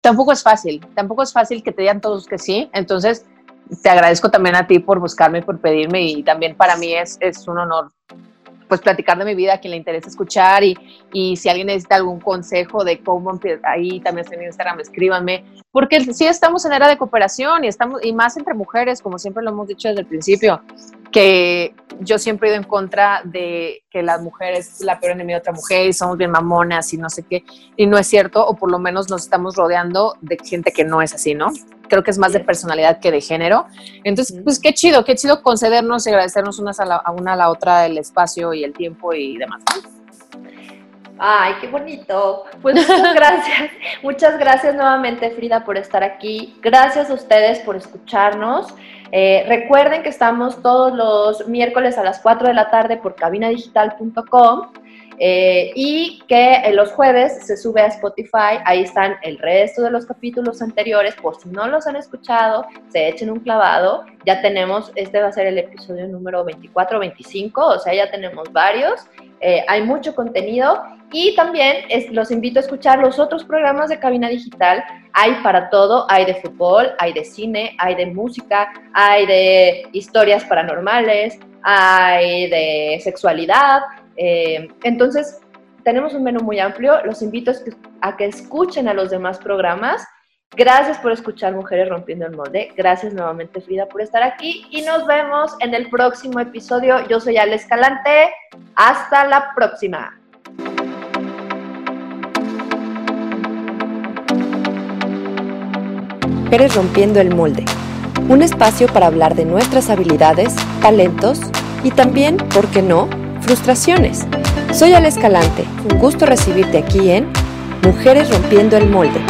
tampoco es fácil, tampoco es fácil que te digan todos que sí, entonces te agradezco también a ti por buscarme, por pedirme y también para mí es, es un honor pues platicar de mi vida a quien le interesa escuchar y, y si alguien necesita algún consejo de cómo ahí también estoy en Instagram, escríbanme, porque sí estamos en era de cooperación y estamos y más entre mujeres, como siempre lo hemos dicho desde el principio, que yo siempre he ido en contra de que las mujeres la peor enemiga de otra mujer y somos bien mamonas y no sé qué, y no es cierto, o por lo menos nos estamos rodeando de gente que no es así, ¿no? Creo que es más de personalidad que de género. Entonces, pues qué chido, qué chido concedernos y agradecernos unas a, la, una a la otra el espacio y el tiempo y demás. Ay, qué bonito. Pues muchas gracias. muchas gracias nuevamente, Frida, por estar aquí. Gracias a ustedes por escucharnos. Eh, recuerden que estamos todos los miércoles a las 4 de la tarde por cabinadigital.com. Eh, y que en los jueves se sube a Spotify, ahí están el resto de los capítulos anteriores, por si no los han escuchado, se echen un clavado, ya tenemos, este va a ser el episodio número 24 25, o sea, ya tenemos varios, eh, hay mucho contenido y también los invito a escuchar los otros programas de Cabina Digital. Hay para todo, hay de fútbol, hay de cine, hay de música, hay de historias paranormales, hay de sexualidad. Eh, entonces, tenemos un menú muy amplio. Los invito a que escuchen a los demás programas. Gracias por escuchar Mujeres Rompiendo el Molde. Gracias nuevamente, Frida, por estar aquí. Y nos vemos en el próximo episodio. Yo soy Ale Escalante. Hasta la próxima. Mujeres Rompiendo el Molde, un espacio para hablar de nuestras habilidades, talentos y también, ¿por qué no?, frustraciones. Soy Ale Escalante, un gusto recibirte aquí en Mujeres Rompiendo el Molde.